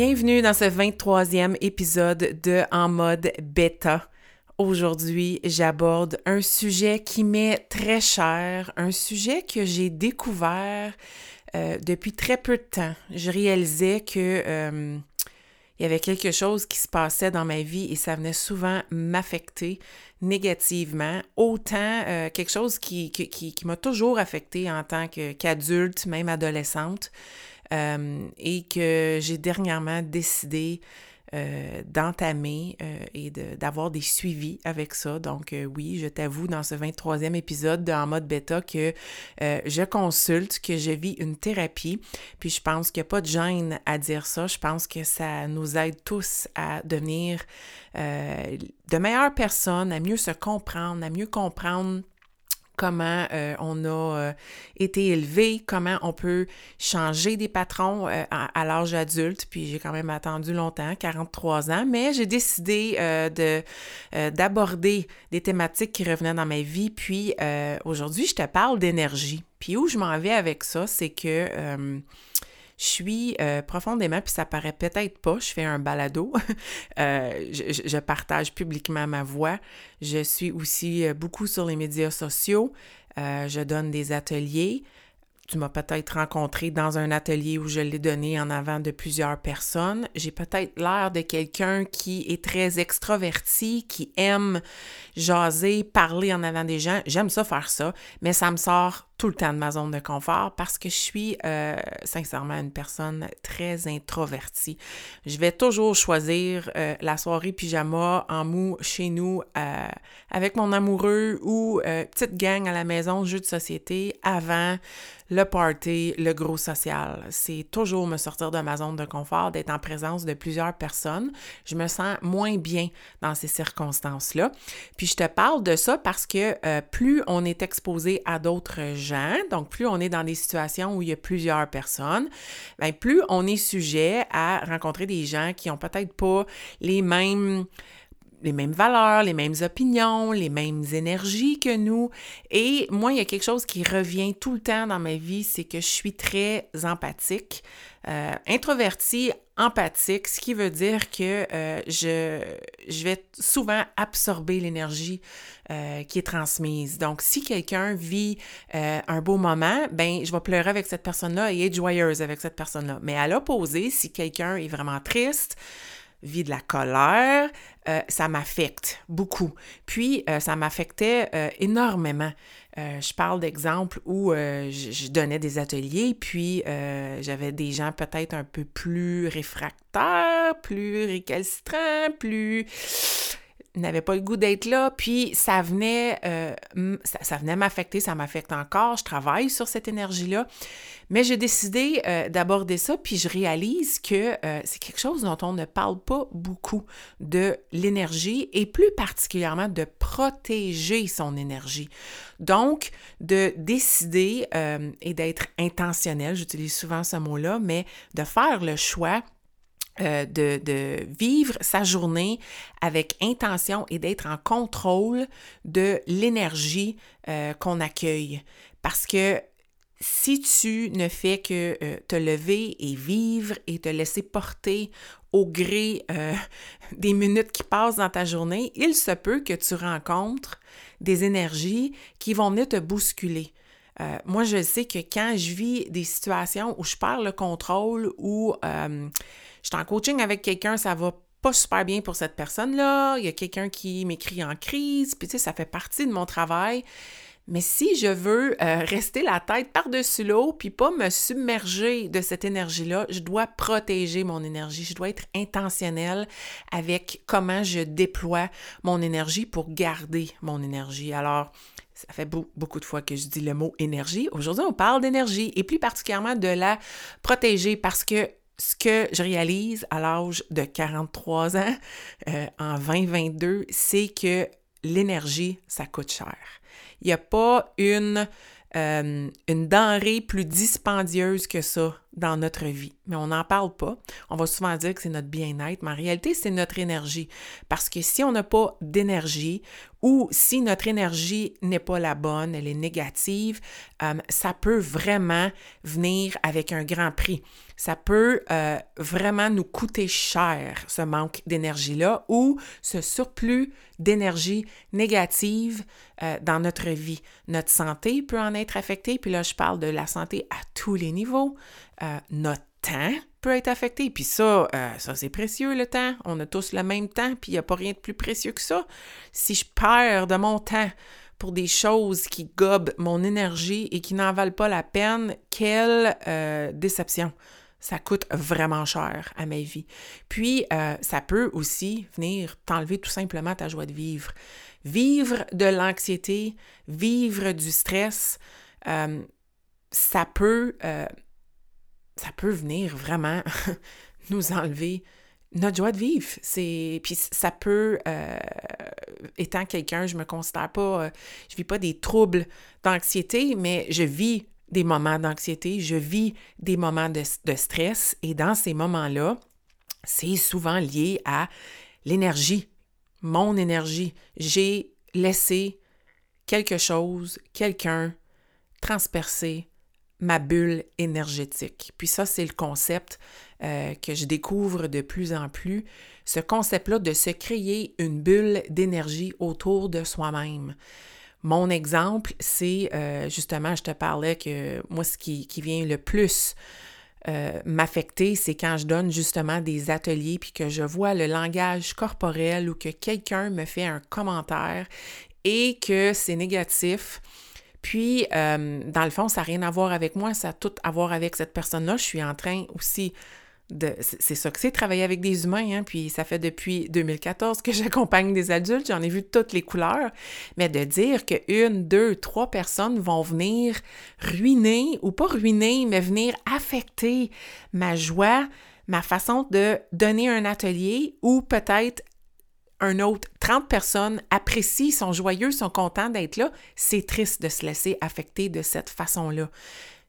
Bienvenue dans ce 23e épisode de En mode bêta. Aujourd'hui, j'aborde un sujet qui m'est très cher, un sujet que j'ai découvert euh, depuis très peu de temps. Je réalisais que euh, il y avait quelque chose qui se passait dans ma vie et ça venait souvent m'affecter négativement, autant euh, quelque chose qui, m'a toujours affecté en tant qu'adulte, même adolescente. Euh, et que j'ai dernièrement décidé euh, d'entamer euh, et d'avoir des suivis avec ça. Donc oui, je t'avoue dans ce 23e épisode de En mode bêta que je consulte, que je vis une thérapie. Puis je pense qu'il n'y a pas de gêne à dire ça. Je pense que ça nous aide tous à devenir de meilleures personnes, à mieux se comprendre, à mieux comprendre comment euh, on a euh, été élevé, comment on peut changer des patrons euh, à, l'âge adulte. Puis j'ai quand même attendu longtemps, 43 ans, mais j'ai décidé de d'aborder des thématiques qui revenaient dans ma vie. Puis aujourd'hui, je te parle d'énergie. Puis où je m'en vais avec ça, c'est que je suis euh, profondément, puis ça paraît peut-être pas, je fais un balado, euh, je, partage publiquement ma voix. Je suis aussi euh, beaucoup sur les médias sociaux. je donne des ateliers. Tu m'as peut-être rencontré dans un atelier où je l'ai donné en avant de plusieurs personnes. J'ai peut-être l'air de quelqu'un qui est très extraverti, qui aime jaser, parler en avant des gens. J'aime ça faire ça, mais ça me sort tout le temps de ma zone de confort parce que je suis euh, sincèrement une personne très introvertie. Je vais toujours choisir euh, la soirée pyjama en mou chez nous euh, avec mon amoureux ou petite gang à la maison, jeu de société avant le party, le gros social. C'est toujours me sortir de ma zone de confort, d'être en présence de plusieurs personnes. Je me sens moins bien dans ces circonstances-là. Puis je te parle de ça parce que plus on est exposé à d'autres donc plus on est dans des situations où il y a plusieurs personnes, bien, plus on est sujet à rencontrer des gens qui ont peut-être pas les mêmes les mêmes valeurs, les mêmes opinions, les mêmes énergies que nous. Et moi, il y a quelque chose qui revient tout le temps dans ma vie, c'est que je suis très empathique, euh, introvertie, empathique, ce qui veut dire que euh, je, je vais souvent absorber l'énergie euh, qui est transmise. Donc, si quelqu'un vit un beau moment, ben, je vais pleurer avec cette personne-là et être joyeuse avec cette personne-là. Mais à l'opposé, si quelqu'un est vraiment triste, vit de la colère, euh, ça m'affecte beaucoup. Puis, euh, ça m'affectait euh, énormément. je parle d'exemples où je, donnais des ateliers, puis j'avais des gens peut-être un peu plus réfractaires, plus récalcitrants, plus n'avait pas le goût d'être là, puis ça venait, ça, venait m'affecter, ça m'affecte encore, je travaille sur cette énergie-là, mais j'ai décidé euh, d'aborder ça, puis je réalise que euh, c'est quelque chose dont on ne parle pas beaucoup de l'énergie et plus particulièrement de protéger son énergie. Donc, de décider euh, et d'être intentionnel, j'utilise souvent ce mot-là, mais de faire le choix de, de, vivre sa journée avec intention et d'être en contrôle de l'énergie qu'on accueille. Parce que si tu ne fais que euh, te lever et vivre et te laisser porter au gré euh, des minutes qui passent dans ta journée, il se peut que tu rencontres des énergies qui vont venir te bousculer. Euh, moi, je sais que quand je vis des situations où je perds le contrôle, où je suis en coaching avec quelqu'un, ça va pas super bien pour cette personne-là, il y a quelqu'un qui m'écrit en crise, puis tu sais, ça fait partie de mon travail. Mais si je veux euh, rester la tête par-dessus l'eau puis pas me submerger de cette énergie-là, je dois protéger mon énergie. Je dois être intentionnelle avec comment je déploie mon énergie pour garder mon énergie. Alors, Ça fait beaucoup de fois que je dis le mot énergie. Aujourd'hui, on parle d'énergie et plus particulièrement de la protéger parce que ce que je réalise à l'âge de 43 ans, euh, en 2022, c'est que l'énergie, ça coûte cher. Il n'y a pas une, euh, une denrée plus dispendieuse que ça dans notre vie. Mais on n'en parle pas. On va souvent dire que c'est notre bien-être, mais en réalité, c'est notre énergie. Parce que si on n'a pas d'énergie ou si notre énergie n'est pas la bonne, elle est négative, euh, ça peut vraiment venir avec un grand prix. Ça peut euh, vraiment nous coûter cher, ce manque d'énergie-là, ou ce surplus d'énergie négative euh, dans notre vie. Notre santé peut en être affectée, puis là, je parle de la santé à tous les niveaux. Euh, notre temps peut être affecté. Puis ça, ça c'est précieux le temps. On a tous le même temps, puis il n'y a pas rien de plus précieux que ça. Si je perds de mon temps pour des choses qui gobent mon énergie et qui n'en valent pas la peine, quelle déception. Ça coûte vraiment cher à ma vie. Puis, ça peut aussi venir t'enlever tout simplement ta joie de vivre. Vivre de l'anxiété, vivre du stress, ça peut ça peut venir vraiment nous enlever notre joie de vivre. Puis ça peut euh, étant quelqu'un, je me considère pas euh, je vis pas des troubles d'anxiété, mais je vis des moments d'anxiété, je vis des moments de, stress et dans ces moments-là, c'est souvent lié à l'énergie, mon énergie. J'ai laissé quelque chose, quelqu'un transpercer ma bulle énergétique. Puis ça, c'est le concept euh, que je découvre de plus en plus, ce concept-là de se créer une bulle d'énergie autour de soi-même. Mon exemple, c'est euh, justement, je te parlais que moi, ce qui, vient le plus euh, m'affecter, c'est quand je donne justement des ateliers puis que je vois le langage corporel ou que quelqu'un me fait un commentaire et que c'est négatif puis, euh, dans le fond, ça n'a rien à voir avec moi, ça a tout à voir avec cette personne-là. Je suis en train aussi. C'est ça que c'est, travailler avec des humains, hein? puis ça fait depuis 2014 que j'accompagne des adultes, j'en ai vu toutes les couleurs, mais de dire qu'une, deux, trois personnes vont venir ruiner, ou pas ruiner, mais venir affecter ma joie, ma façon de donner un atelier ou peut-être un autre, 30 personnes apprécient, sont joyeux, sont contents d'être là, c'est triste de se laisser affecter de cette façon-là.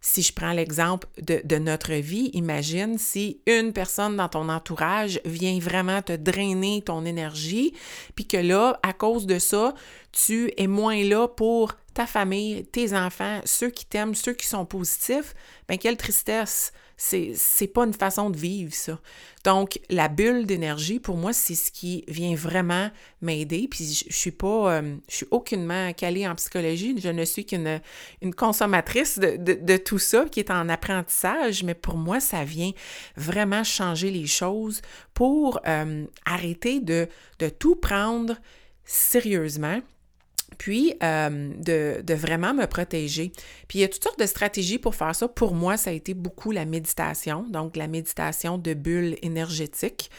Si je prends l'exemple de, notre vie, imagine si une personne dans ton entourage vient vraiment te drainer ton énergie, puis que là, à cause de ça, tu es moins là pour ta famille, tes enfants, ceux qui t'aiment, ceux qui sont positifs, bien quelle tristesse. C'est, pas une façon de vivre, ça. Donc, la bulle d'énergie, pour moi, c'est ce qui vient vraiment m'aider. Puis, je, suis pas, euh, je suis aucunement calée en psychologie. Je ne suis qu'une une consommatrice de, de, tout ça qui est en apprentissage. Mais pour moi, ça vient vraiment changer les choses pour euh, arrêter de, de tout prendre sérieusement puis euh, de, de, vraiment me protéger. Puis il y a toutes sortes de stratégies pour faire ça. Pour moi, ça a été beaucoup la méditation, donc la méditation de bulle énergétique.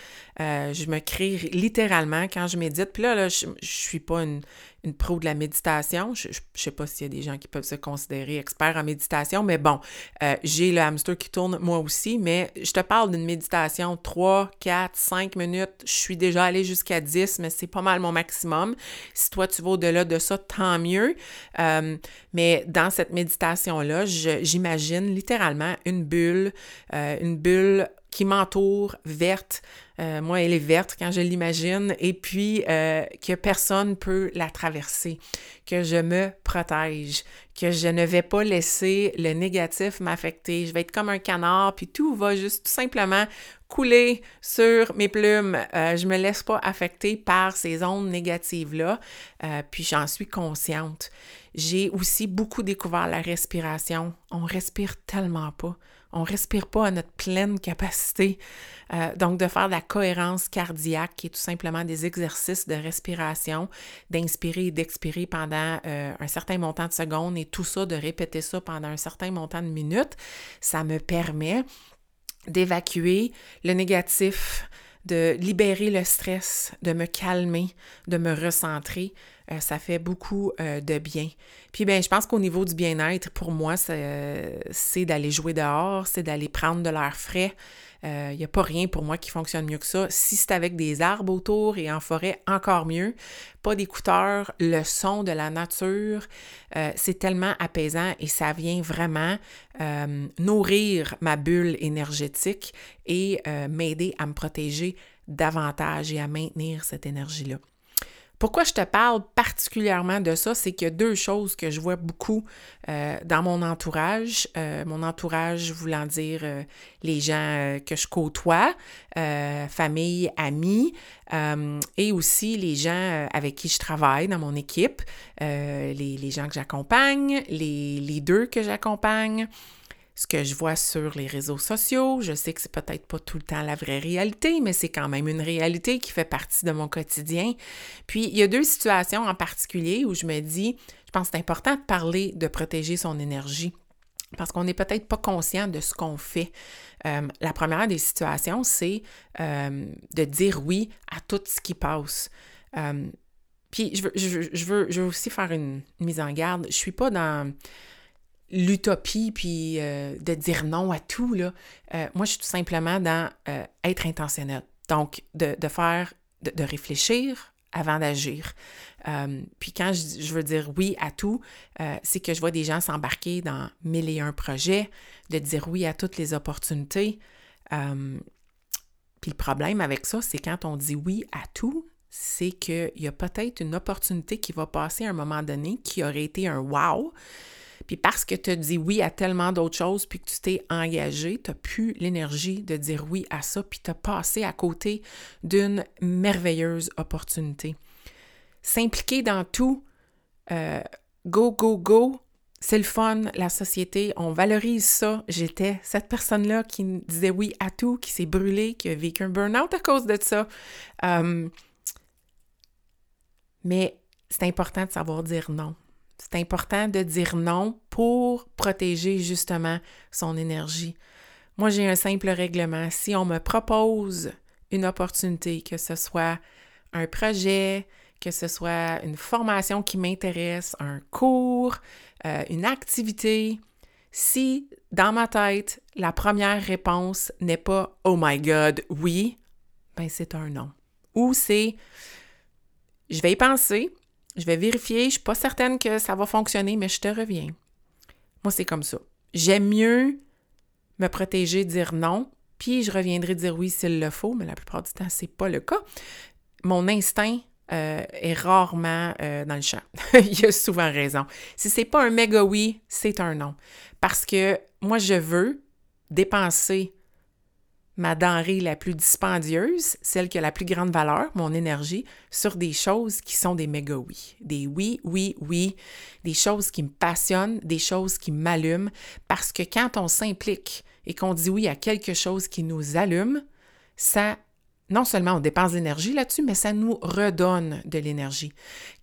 Euh, je me crée littéralement quand je médite. Puis là, là je ne suis pas une, une pro de la méditation. Je ne sais pas s'il y a des gens qui peuvent se considérer experts en méditation, mais bon, euh, j'ai le hamster qui tourne moi aussi, mais je te parle d'une méditation 3, 4, 5 minutes. Je suis déjà allée jusqu'à 10, mais c'est pas mal mon maximum. Si toi, tu vas au-delà de ça, tant mieux. Euh, mais dans cette méditation-là, j'imagine littéralement une bulle, une bulle qui m'entoure, verte. Euh, moi, elle est verte quand je l'imagine, et puis euh, que personne peut la traverser, que je me protège, que je ne vais pas laisser le négatif m'affecter. Je vais être comme un canard, puis tout va juste tout simplement couler sur mes plumes. Euh, je me laisse pas affecter par ces ondes négatives-là, puis j'en suis consciente. J'ai aussi beaucoup découvert la respiration. On respire tellement pas. On respire pas à notre pleine capacité. Euh, donc, de faire de la cohérence cardiaque, qui est tout simplement des exercices de respiration, d'inspirer et d'expirer pendant euh, un certain montant de secondes et tout ça, de répéter ça pendant un certain montant de minutes, ça me permet d'évacuer le négatif, de libérer le stress, de me calmer, de me recentrer. euh, ça fait beaucoup euh, de bien. Puis ben, je pense qu'au niveau du bien-être, pour moi, c'est d'aller jouer dehors, c'est d'aller prendre de l'air frais. Il euh, n'y a pas rien pour moi qui fonctionne mieux que ça. Si c'est avec des arbres autour et en forêt, encore mieux. Pas d'écouteurs, le son de la nature, euh, c'est tellement apaisant et ça vient vraiment euh, nourrir ma bulle énergétique et m'aider à me protéger davantage et à maintenir cette énergie-là. Pourquoi je te parle particulièrement de ça, c'est qu'il y a deux choses que je vois beaucoup euh, dans mon entourage. Euh, mon entourage voulant dire euh, les gens que je côtoie, famille, amis, et aussi les gens avec qui je travaille dans mon équipe, les, les, gens que j'accompagne, les leaders que j'accompagne ce que je vois sur les réseaux sociaux. Je sais que c'est peut-être pas tout le temps la vraie réalité, mais c'est quand même une réalité qui fait partie de mon quotidien. Puis, il y a deux situations en particulier où je me dis, je pense que c'est important de parler de protéger son énergie parce qu'on n'est peut-être pas conscient de ce qu'on fait. Euh, la première des situations, c'est euh, de dire oui à tout ce qui passe. Euh, puis je veux, aussi faire une mise en garde. Je suis pas dans l'utopie puis euh, de dire non à tout, là. Euh, moi, je suis tout simplement dans euh, être intentionnel. Donc, de, faire, de, réfléchir avant d'agir. puis quand je, veux dire oui à tout, c'est que je vois des gens s'embarquer dans mille et un projets, de dire oui à toutes les opportunités. puis le problème avec ça, c'est quand on dit oui à tout, c'est qu'il y a peut-être une opportunité qui va passer à un moment donné qui aurait été un wow, puis parce que tu as dit oui à tellement d'autres choses, puis que tu t'es engagé, tu n'as plus l'énergie de dire oui à ça, puis tu as passé à côté d'une merveilleuse opportunité. S'impliquer dans tout, euh, go, go, go, c'est le fun, la société, on valorise ça. J'étais cette personne-là qui disait oui à tout, qui s'est brûlée, qui a vécu un burn-out à cause de ça. Euh, mais c'est important de savoir dire non. C'est important de dire non pour protéger justement son énergie. Moi, j'ai un simple règlement. Si on me propose une opportunité, que ce soit un projet, que ce soit une formation qui m'intéresse, un cours, euh, une activité, si dans ma tête, la première réponse n'est pas Oh my God, oui, ben c'est un non. Ou c'est Je vais y penser, je vais vérifier, je suis pas certaine que ça va fonctionner, mais je te reviens. Moi, c'est comme ça. J'aime mieux me protéger, dire non, puis je reviendrai dire oui s'il le faut, mais la plupart du temps, c'est pas le cas. Mon instinct euh, est rarement euh, dans le champ. Il a souvent raison. Si c'est pas un méga oui, c'est un non. Parce que moi, je veux dépenser ma denrée la plus dispendieuse, celle qui a la plus grande valeur, mon énergie, sur des choses qui sont des méga oui. Des oui, oui, oui, des choses qui me passionnent, des choses qui m'allument, parce que quand on s'implique et qu'on dit oui à quelque chose qui nous allume, ça, non seulement on dépense l'énergie là-dessus, mais ça nous redonne de l'énergie.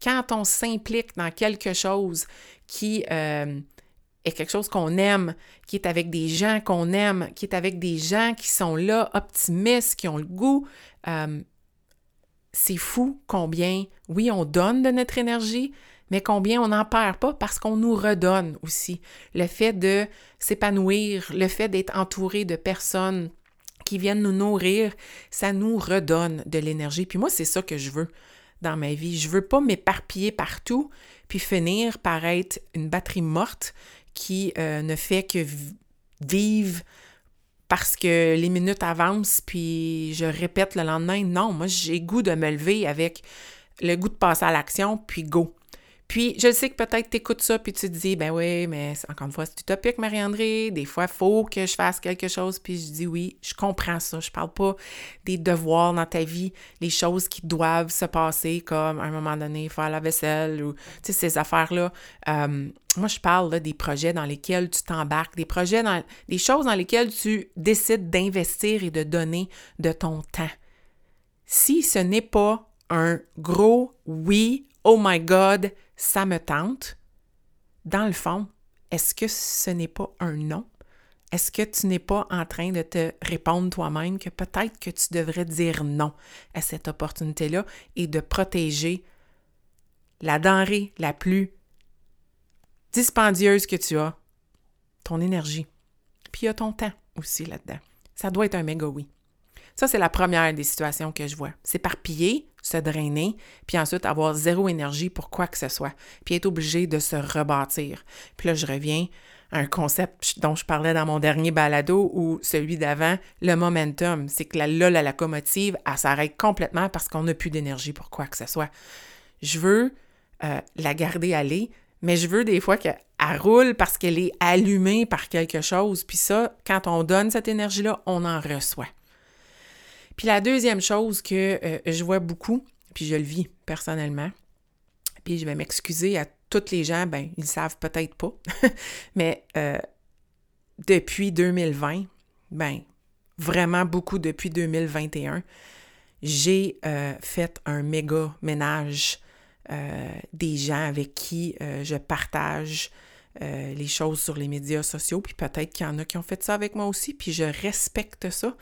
Quand on s'implique dans quelque chose qui... Euh, est quelque chose qu'on aime, qui est avec des gens qu'on aime, qui est avec des gens qui sont là, optimistes, qui ont le goût. Euh, c'est fou combien, oui, on donne de notre énergie, mais combien on n'en perd pas parce qu'on nous redonne aussi. Le fait de s'épanouir, le fait d'être entouré de personnes qui viennent nous nourrir, ça nous redonne de l'énergie. Puis moi, c'est ça que je veux dans ma vie. Je veux pas m'éparpiller partout puis finir par être une batterie morte qui euh, ne fait que vivre parce que les minutes avancent, puis je répète le lendemain. Non, moi, j'ai goût de me lever avec le goût de passer à l'action, puis go. Puis, je sais que peut-être tu écoutes ça, puis tu te dis, ben oui, mais encore une fois, c'est utopique, Marie-André. Des fois, il faut que je fasse quelque chose, puis je dis oui, je comprends ça. Je parle pas des devoirs dans ta vie, les choses qui doivent se passer, comme à un moment donné, faire la vaisselle ou, tu sais, ces affaires-là. Euh, moi, je parle des projets dans lesquels tu t'embarques, des projets, dans, des choses dans lesquelles tu décides d'investir et de donner de ton temps. Si ce n'est pas un gros oui, oh my God, ça me tente, dans le fond, est-ce que ce n'est pas un non? Est-ce que tu n'es pas en train de te répondre toi-même que peut-être que tu devrais dire non à cette opportunité-là et de protéger la denrée la plus dispendieuse que tu as, ton énergie. Puis il y a ton temps aussi là-dedans. Ça doit être un méga oui. Ça, c'est la première des situations que je vois. S'éparpiller, se drainer, puis ensuite avoir zéro énergie pour quoi que ce soit, puis être obligé de se rebâtir. Puis là, je reviens à un concept dont je parlais dans mon dernier balado ou celui d'avant, le momentum. C'est que là, la locomotive, elle s'arrête complètement parce qu'on n'a plus d'énergie pour quoi que ce soit. Je veux euh, la garder aller, mais je veux des fois qu'elle roule parce qu'elle est allumée par quelque chose. Puis ça, quand on donne cette énergie-là, on en reçoit. Puis la deuxième chose que euh, je vois beaucoup, puis je le vis personnellement, puis je vais m'excuser à toutes les gens, ben ils savent peut-être pas, mais euh, depuis 2020, ben vraiment beaucoup depuis 2021, j'ai euh, fait un méga ménage des gens avec qui je partage les choses sur les médias sociaux, puis peut-être qu'il y en a qui ont fait ça avec moi aussi, puis je respecte ça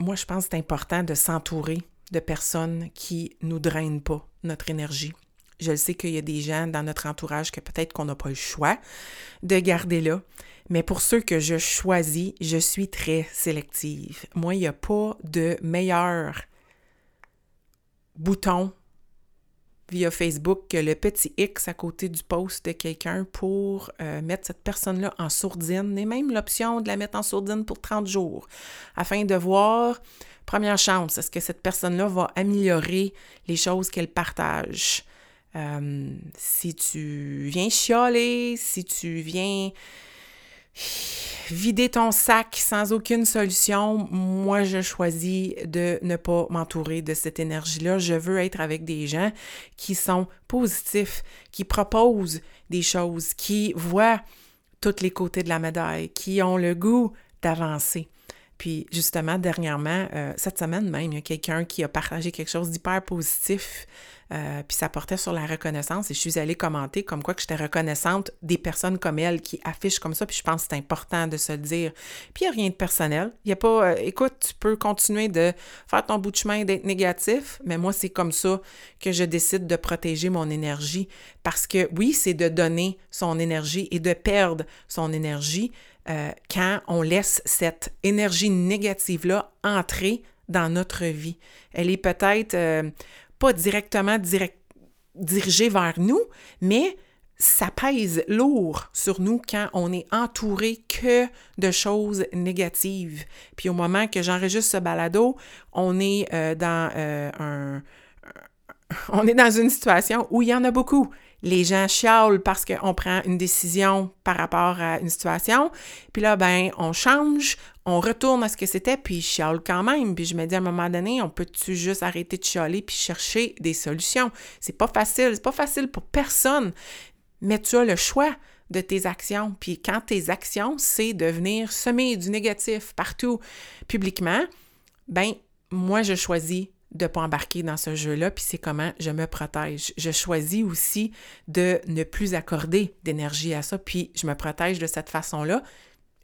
moi, je pense que c'est important de s'entourer de personnes qui nous drainent pas notre énergie. Je sais qu'il y a des gens dans notre entourage que peut-être qu'on n'a pas le choix de garder là, mais pour ceux que je choisis, je suis très sélective. Moi, il n'y a pas de meilleur bouton via Facebook que le petit X à côté du post de quelqu'un pour euh, mettre cette personne-là en sourdine, et même l'option de la mettre en sourdine pour 30 jours, afin de voir, première chance, est-ce que cette personne-là va améliorer les choses qu'elle partage? Euh, si tu viens chialer, si tu viens vider ton sac sans aucune solution, moi, je choisis de ne pas m'entourer de cette énergie-là. Je veux être avec des gens qui sont positifs, qui proposent des choses, qui voient tous les côtés de la médaille, qui ont le goût d'avancer. Puis justement, dernièrement, euh, cette semaine même, il y a quelqu'un qui a partagé quelque chose d'hyper positif, euh, puis ça portait sur la reconnaissance et je suis allée commenter comme quoi que j'étais reconnaissante des personnes comme elle qui affichent comme ça, puis je pense que c'est important de se le dire. Puis il n'y a rien de personnel. Il n'y a pas, euh, écoute, tu peux continuer de faire ton bout de chemin d'être négatif, mais moi, c'est comme ça que je décide de protéger mon énergie parce que oui, c'est de donner son énergie et de perdre son énergie, euh, quand on laisse cette énergie négative-là entrer dans notre vie. Elle est peut-être pas directement dirigée vers nous, mais ça pèse lourd sur nous quand on est entouré que de choses négatives. Puis au moment que j'enregistre ce balado, on est euh, dans un, on est dans une situation où il y en a beaucoup les gens chialent parce qu'on prend une décision par rapport à une situation. Puis là, ben, on change, on retourne à ce que c'était, puis ils chialent quand même. Puis je me dis à un moment donné, on peut-tu juste arrêter de chialer puis chercher des solutions? C'est pas facile, c'est pas facile pour personne, mais tu as le choix de tes actions. Puis quand tes actions, c'est de venir semer du négatif partout publiquement, ben moi, je choisis de ne pas embarquer dans ce jeu-là, puis c'est comment je me protège. Je choisis aussi de ne plus accorder d'énergie à ça, puis je me protège de cette façon-là.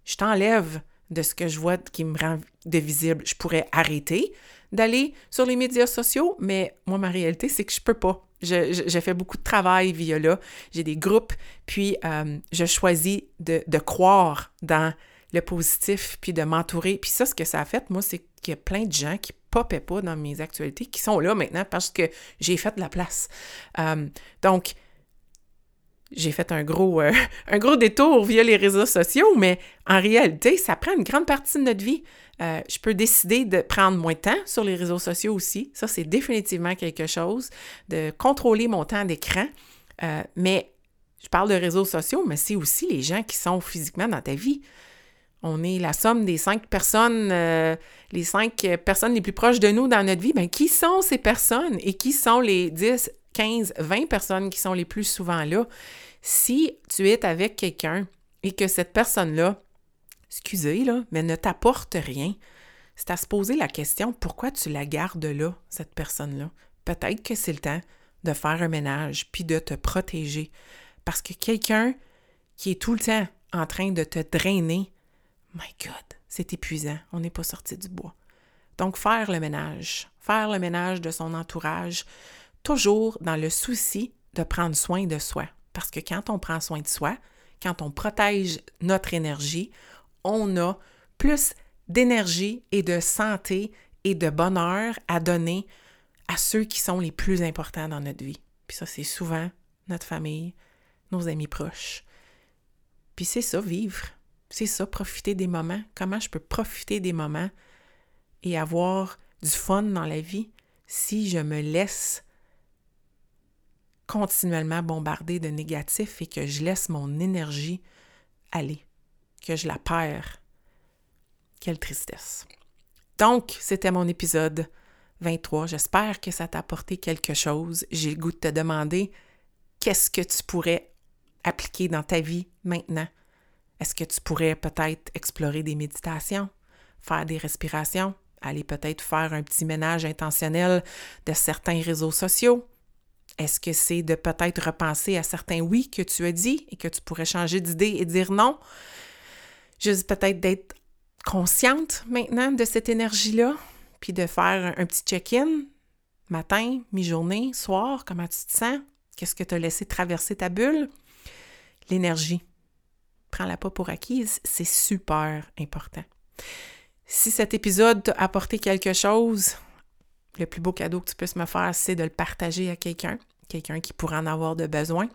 Je t'enlève de ce que je vois qui me rend visible. Je pourrais arrêter d'aller sur les médias sociaux, mais moi, ma réalité, c'est que je peux pas. J'ai fait beaucoup de travail via là. J'ai des groupes, puis euh, je choisis de, de croire dans le positif, puis de m'entourer. Puis ça, ce que ça a fait, moi, c'est qu'il y a plein de gens qui poppaient pas dans mes actualités, qui sont là maintenant parce que j'ai fait de la place. Euh, donc, j'ai fait un gros, euh, un gros détour via les réseaux sociaux, mais en réalité, ça prend une grande partie de notre vie. Euh, je peux décider de prendre moins de temps sur les réseaux sociaux aussi. Ça, c'est définitivement quelque chose, de contrôler mon temps d'écran. mais je parle de réseaux sociaux, mais c'est aussi les gens qui sont physiquement dans ta vie. On est la somme des cinq personnes, euh, les cinq personnes les plus proches de nous dans notre vie. Bien, qui sont ces personnes et qui sont les 10, 15, 20 personnes qui sont les plus souvent là? Si tu es avec quelqu'un et que cette personne-là, excusez, là, mais ne t'apporte rien, c'est à se poser la question pourquoi tu la gardes là, cette personne-là? Peut-être que c'est le temps de faire un ménage puis de te protéger. Parce que quelqu'un qui est tout le temps en train de te drainer, My God, c'est épuisant. On n'est pas sorti du bois. Donc, faire le ménage, faire le ménage de son entourage, toujours dans le souci de prendre soin de soi. Parce que quand on prend soin de soi, quand on protège notre énergie, on a plus d'énergie et de santé et de bonheur à donner à ceux qui sont les plus importants dans notre vie. Puis ça, c'est souvent notre famille, nos amis proches. Puis c'est ça, vivre. C'est ça, profiter des moments. Comment je peux profiter des moments et avoir du fun dans la vie si je me laisse continuellement bombarder de négatifs et que je laisse mon énergie aller, que je la perds? Quelle tristesse. Donc, c'était mon épisode 23. J'espère que ça t'a apporté quelque chose. J'ai le goût de te demander qu'est-ce que tu pourrais appliquer dans ta vie maintenant? Est-ce que tu pourrais peut-être explorer des méditations, faire des respirations, aller peut-être faire un petit ménage intentionnel de certains réseaux sociaux? Est-ce que c'est de peut-être repenser à certains oui que tu as dit et que tu pourrais changer d'idée et dire non? Juste peut-être d'être consciente maintenant de cette énergie-là, puis de faire un petit check-in matin, mi-journée, soir, comment tu te sens? Qu'est-ce que tu as laissé traverser ta bulle? L'énergie. Prends-la pas pour acquise, c'est super important. Si cet épisode t'a apporté quelque chose, le plus beau cadeau que tu puisses me faire, c'est de le partager à quelqu'un, quelqu'un qui pourrait en avoir de besoin.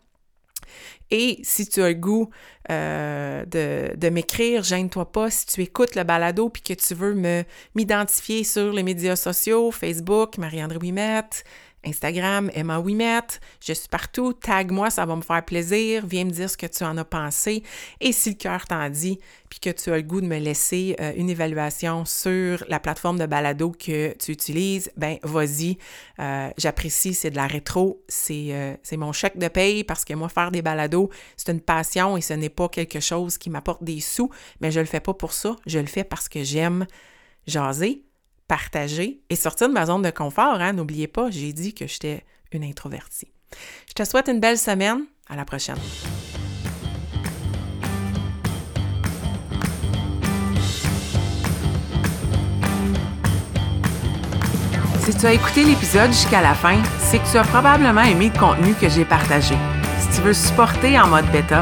Et si tu as le goût euh, de, m'écrire, gêne-toi pas. Si tu écoutes le balado puis que tu veux me m'identifier sur les médias sociaux, Facebook, Marie-André Wimette, Instagram, Emma Wimette, je suis partout, tag-moi, ça va me faire plaisir, viens me dire ce que tu en as pensé. Et si le cœur t'en dit, puis que tu as le goût de me laisser euh, une évaluation sur la plateforme de balado que tu utilises, ben vas-y, euh, j'apprécie, c'est de la rétro, euh, c'est mon chèque de paye parce que moi, faire des balados, c'est une passion et ce n'est pas quelque chose qui m'apporte des sous, mais je le fais pas pour ça, je le fais parce que j'aime jaser, partager et sortir de ma zone de confort. Hein? N'oubliez pas, j'ai dit que j'étais une introvertie. Je te souhaite une belle semaine. À la prochaine. Si tu as écouté l'épisode jusqu'à la fin, c'est que tu as probablement aimé le contenu que j'ai partagé. Si tu veux supporter en mode bêta,